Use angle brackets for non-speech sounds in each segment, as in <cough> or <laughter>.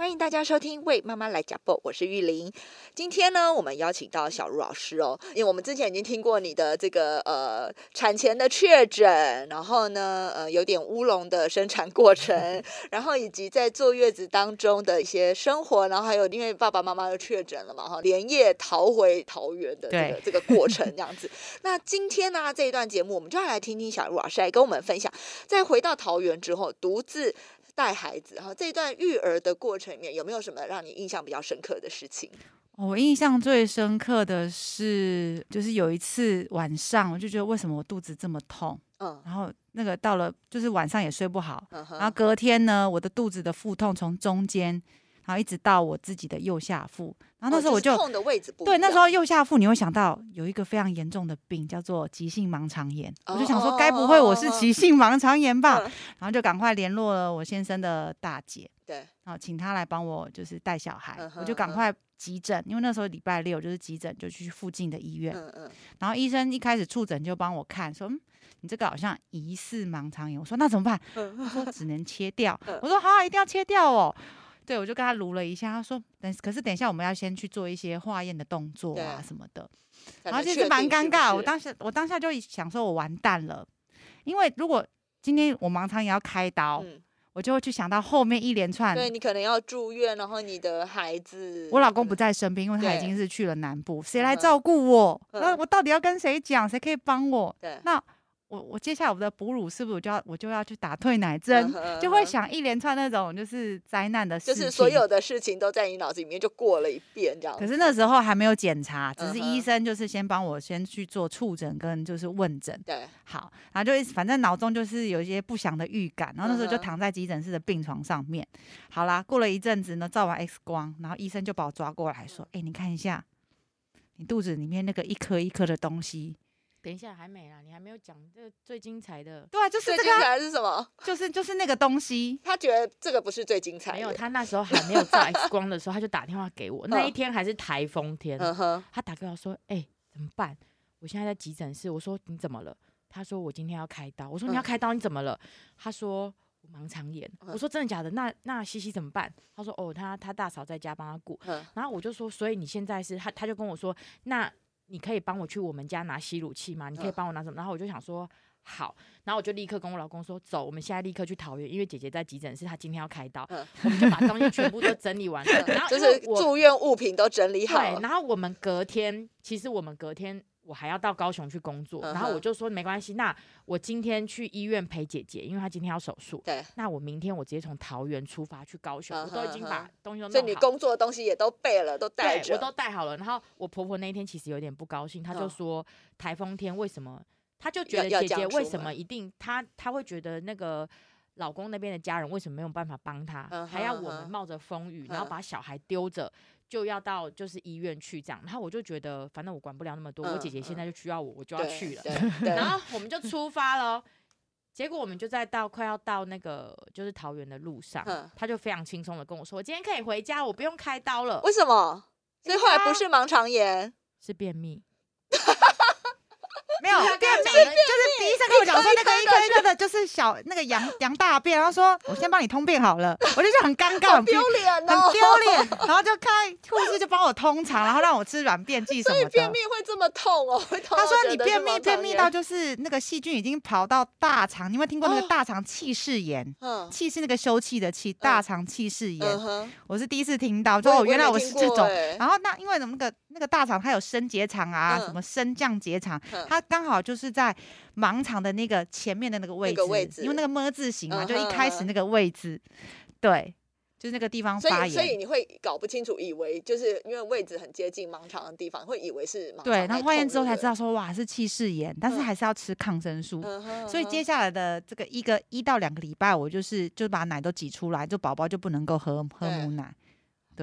欢迎大家收听《为妈妈来讲播》，我是玉玲。今天呢，我们邀请到小茹老师哦，因为我们之前已经听过你的这个呃产前的确诊，然后呢呃有点乌龙的生产过程，<laughs> 然后以及在坐月子当中的一些生活，然后还有因为爸爸妈妈又确诊了嘛哈，连夜逃回桃园的这个这个过程 <laughs> 这样子。那今天呢这一段节目，我们就要来听听小茹老师来跟我们分享，在回到桃园之后独自。带孩子哈，这段育儿的过程里面有没有什么让你印象比较深刻的事情？我印象最深刻的是，就是有一次晚上，我就觉得为什么我肚子这么痛，嗯，然后那个到了就是晚上也睡不好，然后隔天呢，我的肚子的腹痛从中间。然后一直到我自己的右下腹，然后那时候我就痛的位置对，那时候右下腹你会想到有一个非常严重的病叫做急性盲肠炎，我就想说该不会我是急性盲肠炎吧？<laughs> 然后就赶快联络了我先生的大姐，对，然后请他来帮我就是带小孩，我就赶快急诊，因为那时候礼拜六就是急诊，就去附近的医院，嗯嗯，然后医生一开始触诊就帮我看说，嗯，你这个好像疑似盲肠炎，我说那怎么办？他说只能切掉，<laughs> 我说好，一定要切掉哦。对，我就跟他撸了一下，他说等，可是等一下我们要先去做一些化验的动作啊什么的，然后其实蛮尴尬。我当时我当下就想说，我完蛋了，因为如果今天我盲肠也要开刀，我就会去想到后面一连串，对你可能要住院，然后你的孩子，我老公不在身边，因为他已经是去了南部，谁来照顾我？那我到底要跟谁讲？谁可以帮我？对，那。我我接下来我的哺乳是不是我就要我就要去打退奶针，就会想一连串那种就是灾难的事情，就是所有的事情都在你脑子里面就过了一遍这样。可是那时候还没有检查，只是医生就是先帮我先去做触诊跟就是问诊。对，好，然后就反正脑中就是有一些不祥的预感，然后那时候就躺在急诊室的病床上面。好啦，过了一阵子呢，照完 X 光，然后医生就把我抓过来说：“哎，你看一下，你肚子里面那个一颗一颗的东西。”等一下，还没啦，你还没有讲这个最精彩的。对啊，就是最精彩的是什么？<laughs> 就是就是那个东西。他觉得这个不是最精彩。没有，他那时候还没有照 X 光的时候，他就打电话给我。<laughs> 那一天还是台风天，他打给我说：“哎，怎么办？我现在在急诊室。”我说：“你怎么了？”他说：“我今天要开刀。”我说：“你要开刀？你怎么了？”他说：“我盲肠炎。”我说：“真的假的？那那西西怎么办？”他说：“哦，他他大嫂在家帮他顾。”然后我就说：“所以你现在是他？”他就跟我说：“那。”你可以帮我去我们家拿吸乳器吗？你可以帮我拿什么？然后我就想说好，然后我就立刻跟我老公说走，我们现在立刻去桃园，因为姐姐在急诊室，她今天要开刀，我们就把东西全部都整理完了，<laughs> 然后就是住院物品都整理好。对，然后我们隔天，其实我们隔天。我还要到高雄去工作，然后我就说没关系，那我今天去医院陪姐姐，因为她今天要手术。对，那我明天我直接从桃园出发去高雄，我都已经把东西都弄好。所以你工作的东西也都备了，都带着。我都带好了。然后我婆婆那一天其实有点不高兴，她就说台风天为什么？她就觉得姐姐为什么一定她她会觉得那个老公那边的家人为什么没有办法帮她，还要我们冒着风雨，然后把小孩丢着。就要到就是医院去这样，然后我就觉得反正我管不了那么多，我姐姐现在就需要我，我就要去了。<laughs> 然后我们就出发了，结果我们就在到快要到那个就是桃园的路上，他就非常轻松的跟我说：“我今天可以回家，我不用开刀了。”为什么？所以后来不是盲肠炎，是便秘。没有便秘，就是医生跟我讲说那个一颗一颗的，就是小那个羊羊大便，然后说我先帮你通便好了，我就觉得很尴尬，很丢脸，很丢脸，然后就开护士就帮我通肠，然后让我吃软便剂什么的。便秘会这么痛哦？他说你便秘便秘到就是那个细菌已经跑到大肠，你有没有听过那个大肠气室炎？嗯，气是那个休憩的气，大肠气室炎，我是第一次听到，就原来我是这种。然后那因为那个那个大肠它有升结肠啊，什么升降结肠，它。刚好就是在盲肠的那个前面的那个位置位置，因为那个么字形嘛，就一开始那个位置，对，就是那个地方发炎，所以你会搞不清楚，以为就是因为位置很接近盲肠的地方，会以为是盲。对，然后化验之后才知道说哇是气室炎，但是还是要吃抗生素。所以接下来的这个一个一到两个礼拜，我就是就把奶都挤出来，就宝宝就不能够喝喝母奶。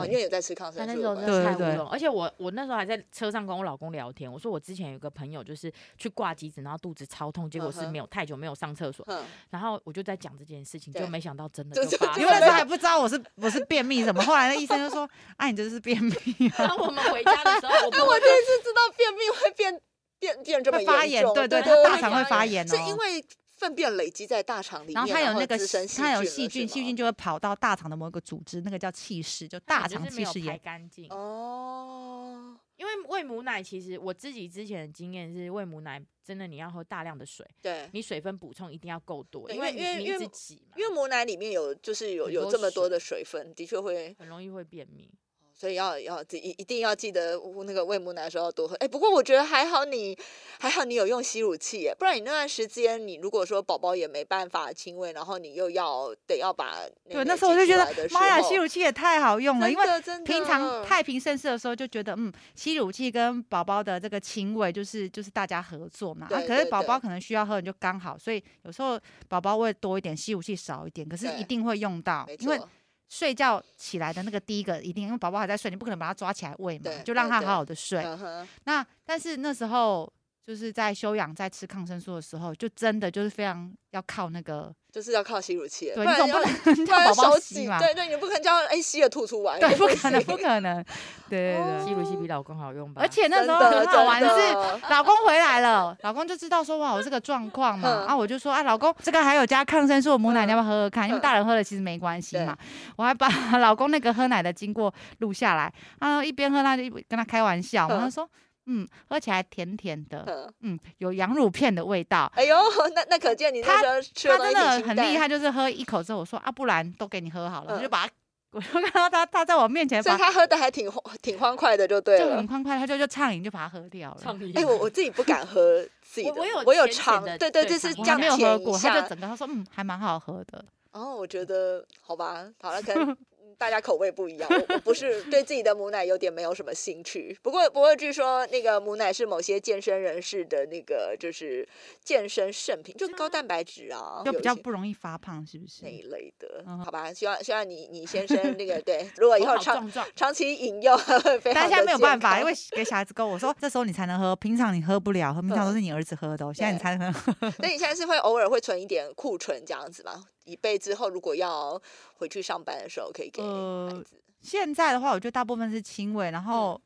对，因为有在吃抗生素。那时候真的太无用，而且我我那时候还在车上跟我老公聊天，我说我之前有个朋友就是去挂急诊，然后肚子超痛，结果是没有太久没有上厕所，然后我就在讲这件事情，就没想到真的就发，因为那时候还不知道我是我是便秘什么，后来那医生就说，哎，你这是便秘。<laughs> 然后我们回家的时候，我 <laughs> 我第一次知道便秘会变变变这么严重，对对，他大肠会发炎，是因为。粪便累积在大肠里面，然后它有那个它有细菌，细菌就会跑到大肠的某一个组织，那个叫气室，就大肠气室也干净哦。因为喂母奶，其实我自己之前的经验是，喂母奶真的你要喝大量的水，对，你水分补充一定要够多，因为因为因为因为母奶里面有就是有有这么多的水分，的确会很容易会便秘。所以要要一一定要记得那个喂母奶的时候要多喝。哎，不过我觉得还好，你还好你有用吸乳器耶，不然你那段时间你如果说宝宝也没办法亲喂，然后你又要得要把对那时候我就觉得妈呀，吸乳器也太好用了，因为平常太平盛世的时候就觉得嗯，吸乳器跟宝宝的这个亲喂就是就是大家合作嘛。啊，可是宝宝可能需要喝，你就刚好，所以有时候宝宝喂多一点，吸乳器少一点，可是一定会用到，因为。睡觉起来的那个第一个一定，因为宝宝还在睡，你不可能把他抓起来喂嘛，就让他好好的睡。那但是那时候就是在休养，在吃抗生素的时候，就真的就是非常要靠那个。就是要靠吸乳器，<laughs> 对，你总不能叫宝宝吸嘛？对对，你不可能叫哎吸了吐出来，对，不可能，不可能。对对对，吸乳器比老公好用吧？而且那时候很好玩的是，老公回来了，老公就知道说哇，我这个状况嘛，啊，我就说啊，老公这个还有加抗生素母奶，你要不要喝喝看？因为大人喝了其实没关系嘛。我还把老公那个喝奶的经过录下来，啊，一边喝他就跟他开玩笑，他说。嗯，喝起来甜甜的，嗯，有羊乳片的味道。哎呦，那那可见你他他真的很厉害，就是喝一口之后，我说啊，不然都给你喝好了，我就把他，我就看到他他在我面前，所以他喝的还挺挺欢快的，就对了，就很欢快，他就就畅饮就把它喝掉了。哎，我我自己不敢喝自己的，我有我有尝，对对，这是没有喝过，他就整个他说嗯，还蛮好喝的。哦，我觉得好吧，好了，可能。<laughs> 大家口味不一样，我我不是对自己的母奶有点没有什么兴趣。不过不过，据说那个母奶是某些健身人士的那个就是健身圣品，就高蛋白质啊，就比较不容易发胖，是不是那一类的？好吧，希望希望你你先生那个对，如果以后长长期饮用，但现在没有办法，因为给小孩子够，我说这时候你才能喝，平常你喝不了，平常都是你儿子喝的，现在你才能喝。那你现在是会偶尔会存一点库存这样子吗？以备之后，如果要回去上班的时候，可以给孩子。现在的话，我觉得大部分是轻微，然后。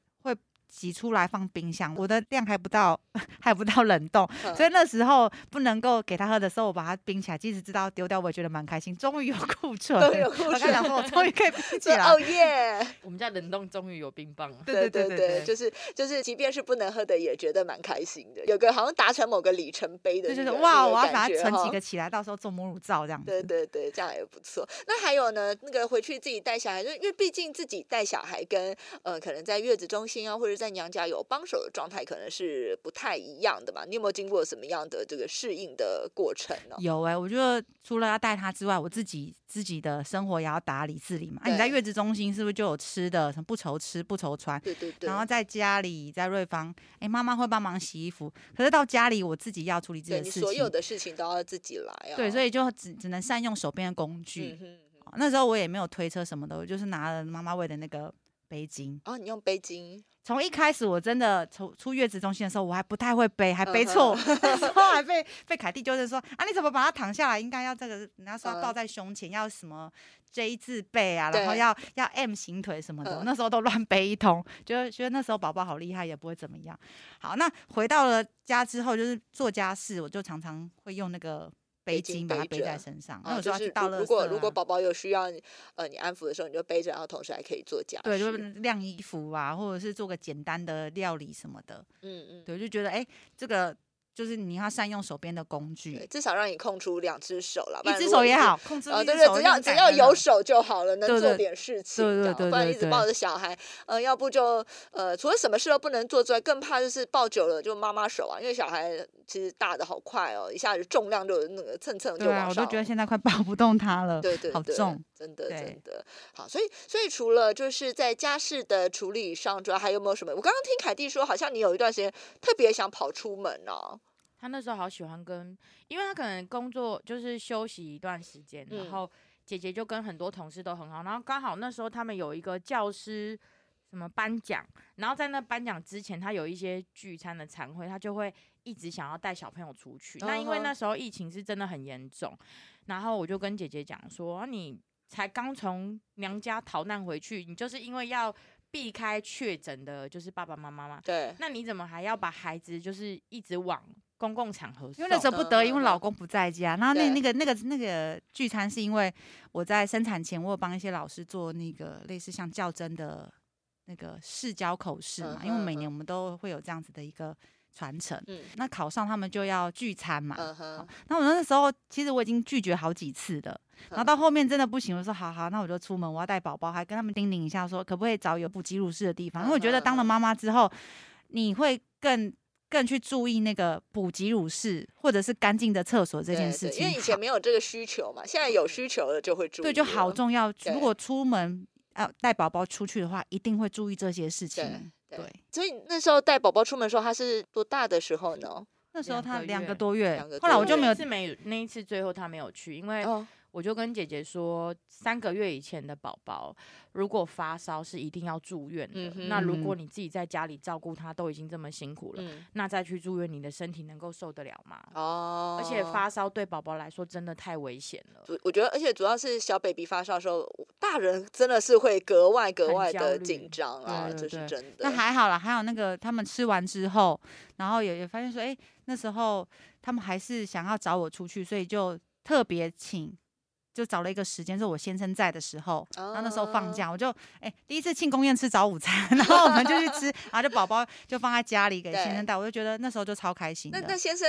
挤出来放冰箱，我的量还不到，<laughs> 还不到冷冻，所以那时候不能够给他喝的时候，我把它冰起来。即使知道丢掉，我也觉得蛮开心，终于有库存。我刚想说，我终于可以冰 <laughs> 起来。哦耶！我们家冷冻终于有冰棒了。对对对对，就是就是，即便是不能喝的，也觉得蛮开心的。有个好像达成某个里程碑的，就是哇，我要把它存几个起来，到时候做母乳皂这样子。对对对，这样也不错。那还有呢，那个回去自己带小孩，就因为毕竟自己带小孩跟呃，可能在月子中心啊，或者在娘家有帮。手的状态可能是不太一样的吧？你有没有经过什么样的这个适应的过程呢？有哎，我觉得除了要带他之外，我自己自己的生活也要打理自理嘛。你在月子中心是不是就有吃的？什么不愁吃不愁穿？对对对。然后在家里在瑞芳，哎，妈妈会帮忙洗衣服。可是到家里我自己要处理这件事情，所有的事情都要自己来啊。对，所以就只只能善用手边的工具。那时候我也没有推车什么的，我就是拿了妈妈喂的那个背巾。哦，你用背巾。从一开始，我真的从出月子中心的时候，我还不太会背，还背错，<laughs> 然后还被被凯蒂纠正说啊，你怎么把它躺下来？应该要这个，人家说要抱在胸前，要什么 J 字背啊，然后要要 M 型腿什么的，那时候都乱背一通，觉得觉得那时候宝宝好厉害，也不会怎么样。好，那回到了家之后，就是做家事，我就常常会用那个。背巾把它背在身上，那我就要去倒垃圾。如果如果宝宝有需要，呃，你安抚的时候，你就背着，然后同时还可以做家。对，就是晾衣服啊，或者是做个简单的料理什么的。嗯嗯，对，就觉得哎，这个。就是你要善用手边的工具，至少让你空出两只手了，一只手也好，控制一只手，只要只要有手就好了，能做点事情，对对对，不然一直抱着小孩，呃，要不就呃，除了什么事都不能做之外，更怕就是抱久了就妈妈手啊，因为小孩其实大的好快哦，一下子重量就那个蹭蹭就往上，我都觉得现在快抱不动他了，对对，好重，真的真的好，所以所以除了就是在家事的处理上，主要还有没有什么？我刚刚听凯蒂说，好像你有一段时间特别想跑出门呢。他那时候好喜欢跟，因为他可能工作就是休息一段时间，然后姐姐就跟很多同事都很好，然后刚好那时候他们有一个教师什么颁奖，然后在那颁奖之前，他有一些聚餐的餐会，他就会一直想要带小朋友出去。那因为那时候疫情是真的很严重，然后我就跟姐姐讲说，你才刚从娘家逃难回去，你就是因为要避开确诊的，就是爸爸妈妈嘛。对。那你怎么还要把孩子就是一直往？公共场合，因为那时候不得已，因为老公不在家。然后那那个那个那个聚餐是因为我在生产前，我有帮一些老师做那个类似像较真的那个试教口试嘛。因为每年我们都会有这样子的一个传承。那考上他们就要聚餐嘛。那我那时候其实我已经拒绝好几次的，然后到后面真的不行，我说好好，那我就出门，我要带宝宝，还跟他们叮咛一下说，可不可以找有补给乳室的地方？因为我觉得当了妈妈之后，你会更。更去注意那个补给乳室或者是干净的厕所这件事情，因为以前没有这个需求嘛，现在有需求了就会注意。对，就好重要。如果出门要带宝宝出去的话，一定会注意这些事情。对，所以那时候带宝宝出门的时候，他是多大的时候呢？那时候他两个多月，后来我就没有是没那一次，最后他没有去，因为。我就跟姐姐说，三个月以前的宝宝如果发烧是一定要住院的。那如果你自己在家里照顾他都已经这么辛苦了，那再去住院，你的身体能够受得了吗？哦，而且发烧对宝宝来说真的太危险了。我觉得，而且主要是小 baby 发烧的时候，大人真的是会格外格外的紧张啊，这是真的。那还好啦，还有那个他们吃完之后，然后也也发现说，哎，那时候他们还是想要找我出去，所以就特别请。就找了一个时间，是我先生在的时候，然后那时候放假，我就哎第一次庆功宴吃早午餐，然后我们就去吃，然后就宝宝就放在家里给先生带，我就觉得那时候就超开心。那那先生。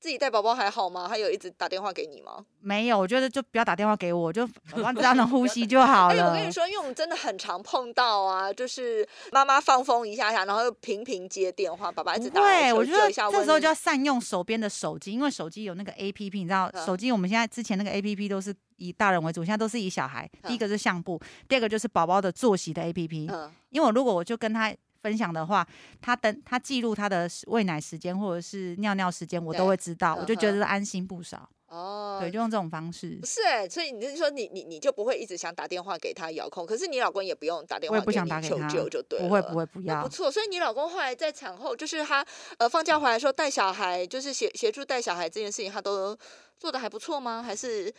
自己带宝宝还好吗？他有一直打电话给你吗？没有，我觉得就不要打电话给我，就 <laughs> 只要能呼吸就好了。我跟你说，因为我们真的很常碰到啊，就是妈妈放风一下下，然后又频频接电话，爸爸一直打对，我觉得这时候就要善用手边的手机，因为手机有那个 A P P，你知道，手机我们现在之前那个 A P P 都是以大人为主，现在都是以小孩。第一个是相簿，第二个就是宝宝的作息的 A P P。嗯，因为我如果我就跟他。分享的话，他等他记录他的喂奶时间或者是尿尿时间，我都会知道，我就觉得安心不少。哦，对，就用这种方式。不是哎，所以你是说你你你就不会一直想打电话给他遥控？可是你老公也不用打电话，不想打给他，求救就对了。不会不会不要，不错。所以你老公后来在产后，就是他呃放假回来的时候带小孩，就是协协助带小孩这件事情，他都做的还不错吗？还是？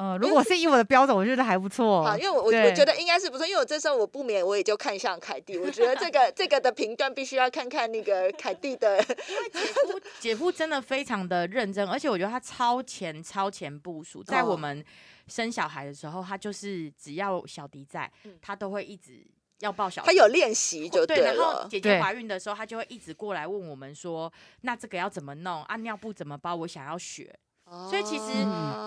呃，如果是以我的标准，我觉得还不错。好，因为我我我觉得应该是不错，因为我这时候我不免我也就看向凯蒂，我觉得这个这个的评断必须要看看那个凯蒂的，<laughs> 因为姐夫姐夫真的非常的认真，而且我觉得他超前超前部署，在我们生小孩的时候，他就是只要小迪在，他都会一直要抱小，他有练习就对然后姐姐怀孕的时候，他就会一直过来问我们说，那这个要怎么弄？啊，尿布怎么包？我想要学。所以其实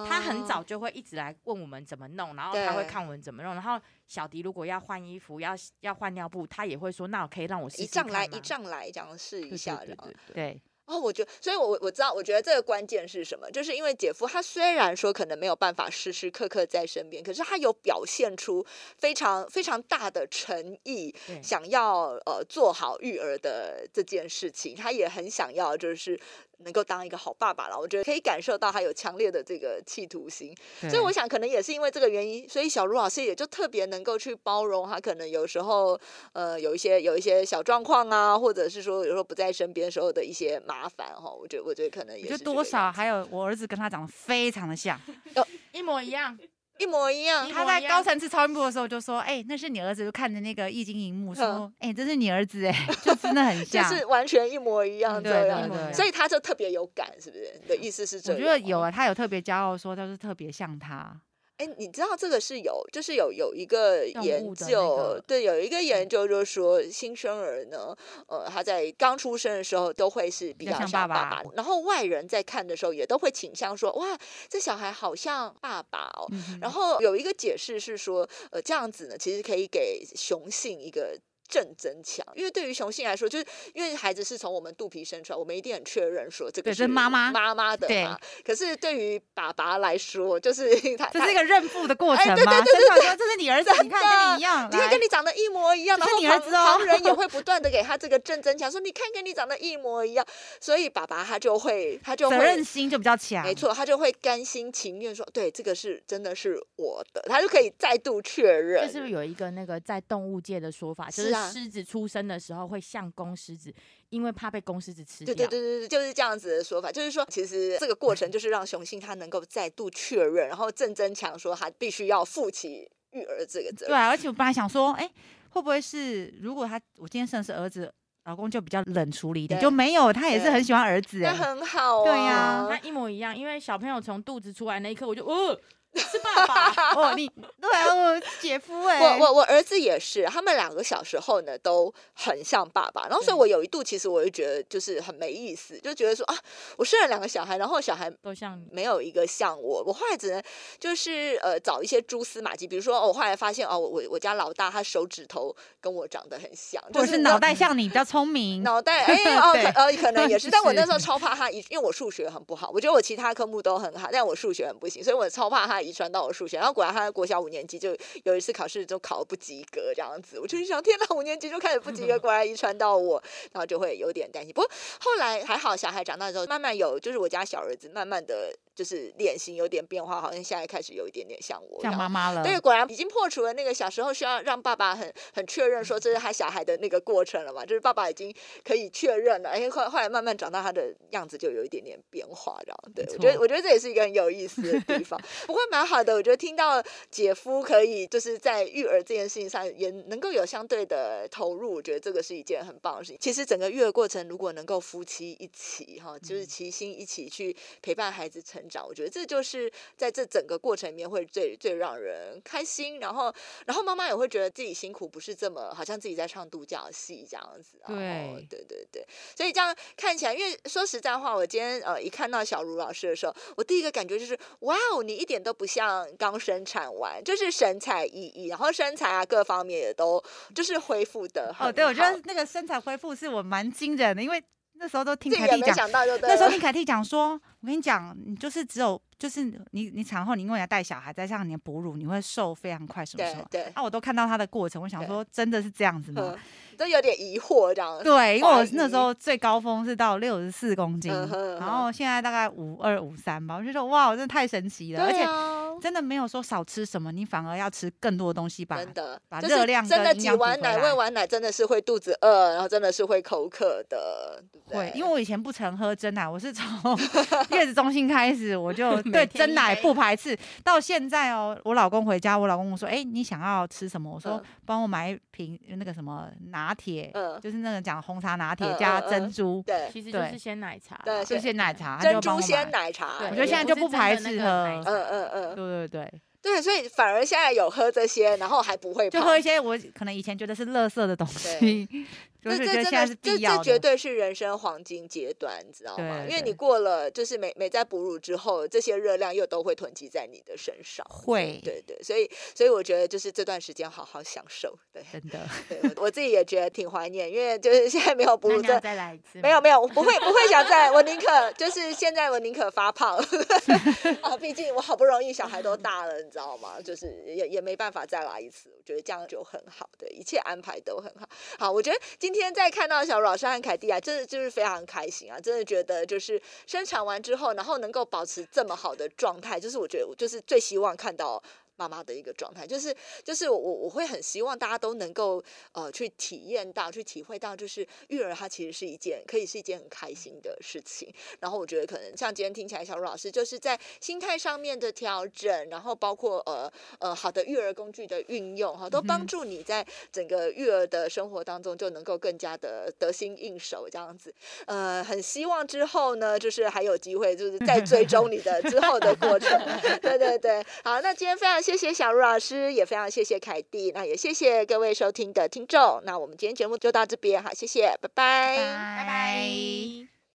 他很早就会一直来问我们怎么弄，然后他会看我们怎么弄。然后小迪如果要换衣服、要要换尿布，他也会说：“那我可以让我一丈来一丈来这样试一下。”对对对。哦，我觉得，所以我我知道，我觉得这个关键是什么？就是因为姐夫他虽然说可能没有办法时时刻刻在身边，可是他有表现出非常非常大的诚意，想要呃做好育儿的这件事情，他也很想要就是。能够当一个好爸爸了，我觉得可以感受到他有强烈的这个企图心，所以我想可能也是因为这个原因，所以小卢老师也就特别能够去包容他，可能有时候呃有一些有一些小状况啊，或者是说有时候不在身边时候的一些麻烦哈，我觉得我觉得可能也就多少还有我儿子跟他长得非常的像，<laughs> 一模一样。一模一样。他在高层次超音波的时候就说：“哎，那是你儿子。”就看着那个液晶荧幕说：“哎，这是你儿子。”哎，<laughs> 就真的很像，就是完全一模一样对对。所以他就特别有感，是不是？你的意思是这样？我觉得有啊，他有特别骄傲说他是特别像他。哎，你知道这个是有，就是有有一个研究，对，有一个研究就是说，新生儿呢，呃，他在刚出生的时候都会是比较像爸爸，然后外人在看的时候也都会倾向说，哇，这小孩好像爸爸哦。然后有一个解释是说，呃，这样子呢，其实可以给雄性一个。正增强，因为对于雄性来说，就是因为孩子是从我们肚皮生出来，我们一定很确认说这个是妈妈妈妈的嘛。可是对于爸爸来说，就是他这是一个认父的过程吗？对对对对对，这是你儿子，你看跟你一样，你看跟你长得一模一样，然后旁人也 <laughs> 会不断的给他这个正增强，说你看跟你长得一模一样，所以爸爸他就会他就会责任心就比较强，没错，他就会甘心情愿说，对，这个是真的是我的，他就可以再度确认。就是有一个那个在动物界的说法，就是狮子出生的时候会像公狮子，因为怕被公狮子吃掉。对对对对对，就是这样子的说法。就是说，其实这个过程就是让雄性它能够再度确认，然后正增强说他必须要负起育儿这个责任。对啊，而且我本来想说，哎，会不会是如果他我今天生的是儿子，老公就比较冷处理一点，就没有他也是很喜欢儿子，那很好。对呀，那一模一样，因为小朋友从肚子出来那一刻，我就哦。<laughs> 是爸爸。<laughs> 哦，你对我姐夫哎，我我我儿子也是，他们两个小时候呢都很像爸爸，然后所以我有一度其实我就觉得就是很没意思，就觉得说啊，我生了两个小孩，然后小孩都像没有一个像我，我后来只能就是呃找一些蛛丝马迹，比如说我后来发现哦，我我我家老大他手指头跟我长得很像，就是脑袋像你比较聪明，脑袋 <laughs> 哎哦呃可能也是，但我那时候超怕他，因为我数学很不好，我觉得我其他科目都很好，但我数学很不行，所以我超怕他。遗传到我数学，然后果然他在国小五年级就有一次考试就考不及格这样子，我就想天哪，五年级就开始不及格，<laughs> 果然遗传到我，然后就会有点担心。不过后来还好，小孩长大之后慢慢有，就是我家小儿子慢慢的。就是脸型有点变化，好像现在开始有一点点像我，像妈妈了。对，果然已经破除了那个小时候需要让爸爸很很确认说这是他小孩的那个过程了嘛。就是爸爸已经可以确认了，哎，后后来慢慢长大，他的样子就有一点点变化，这样。对，我觉得我觉得这也是一个很有意思的地方。<laughs> 不过蛮好的，我觉得听到姐夫可以就是在育儿这件事情上也能够有相对的投入，我觉得这个是一件很棒的事情。其实整个育儿过程如果能够夫妻一起哈，就是齐心一起去陪伴孩子成。长，我觉得这就是在这整个过程里面会最最让人开心，然后然后妈妈也会觉得自己辛苦不是这么好像自己在唱独角戏这样子，对对对对，所以这样看起来，因为说实在话，我今天呃一看到小茹老师的时候，我第一个感觉就是哇哦，你一点都不像刚生产完，就是神采奕奕，然后身材啊各方面也都就是恢复的哦，对我觉得那个身材恢复是我蛮惊人的，因为那时候都听凯蒂讲，那时候听凯蒂讲说。我跟你讲，你就是只有就是你你产后你因为要带小孩，再加上你的哺乳，你会瘦非常快，什么时候？对，啊，我都看到他的过程，我想说真的是这样子吗？都有点疑惑这样。对，因为我那时候最高峰是到六十四公斤，然后现在大概五二五三吧，我就说哇，真的太神奇了，而且真的没有说少吃什么，你反而要吃更多的东西吧？真的，把热量真的挤完奶喂完奶真的是会肚子饿，然后真的是会口渴的。会，因为我以前不曾喝真奶，我是从 <laughs> 月子中心开始，我就 <laughs> 对真奶不排斥。到现在哦，我老公回家，我老公我说：“哎，你想要吃什么？”我说：“帮我买一瓶那个什么拿铁，就是那个讲红茶拿铁加珍珠。”对，其实就是鲜奶茶，对，是鲜奶茶，珍珠鲜奶茶。我觉得现在就不排斥喝，嗯嗯嗯，对对对。对，所以反而现在有喝这些，然后还不会就喝一些我可能以前觉得是垃圾的东西。这这真的，这这绝对是人生黄金阶段，你知道吗？因为你过了，就是每每在哺乳之后，这些热量又都会囤积在你的身上。会，对对，所以所以我觉得就是这段时间好好享受。对，真的，对我自己也觉得挺怀念，因为就是现在没有哺乳，再再来一次。没有没有，我不会不会想再，我宁可就是现在我宁可发胖 <laughs> 啊，毕竟我好不容易小孩都大了，你知道吗？就是也也没办法再来一次，我觉得这样就很好，对，一切安排都很好。好，我觉得今今天再看到小。老师和凯蒂啊，真的就是非常开心啊！真的觉得就是生产完之后，然后能够保持这么好的状态，就是我觉得我就是最希望看到。妈妈的一个状态，就是就是我我会很希望大家都能够呃去体验到，去体会到，就是育儿它其实是一件可以是一件很开心的事情。然后我觉得可能像今天听起来，小茹老师就是在心态上面的调整，然后包括呃呃好的育儿工具的运用哈，都帮助你在整个育儿的生活当中就能够更加的得心应手这样子。呃，很希望之后呢，就是还有机会，就是再追踪你的之后的过程。<laughs> 对对对，好，那今天非常。谢谢谢小茹老师也非常谢谢凯蒂那也谢谢各位收听的听众。那我们今天节目就到这边好谢谢拜拜。拜拜。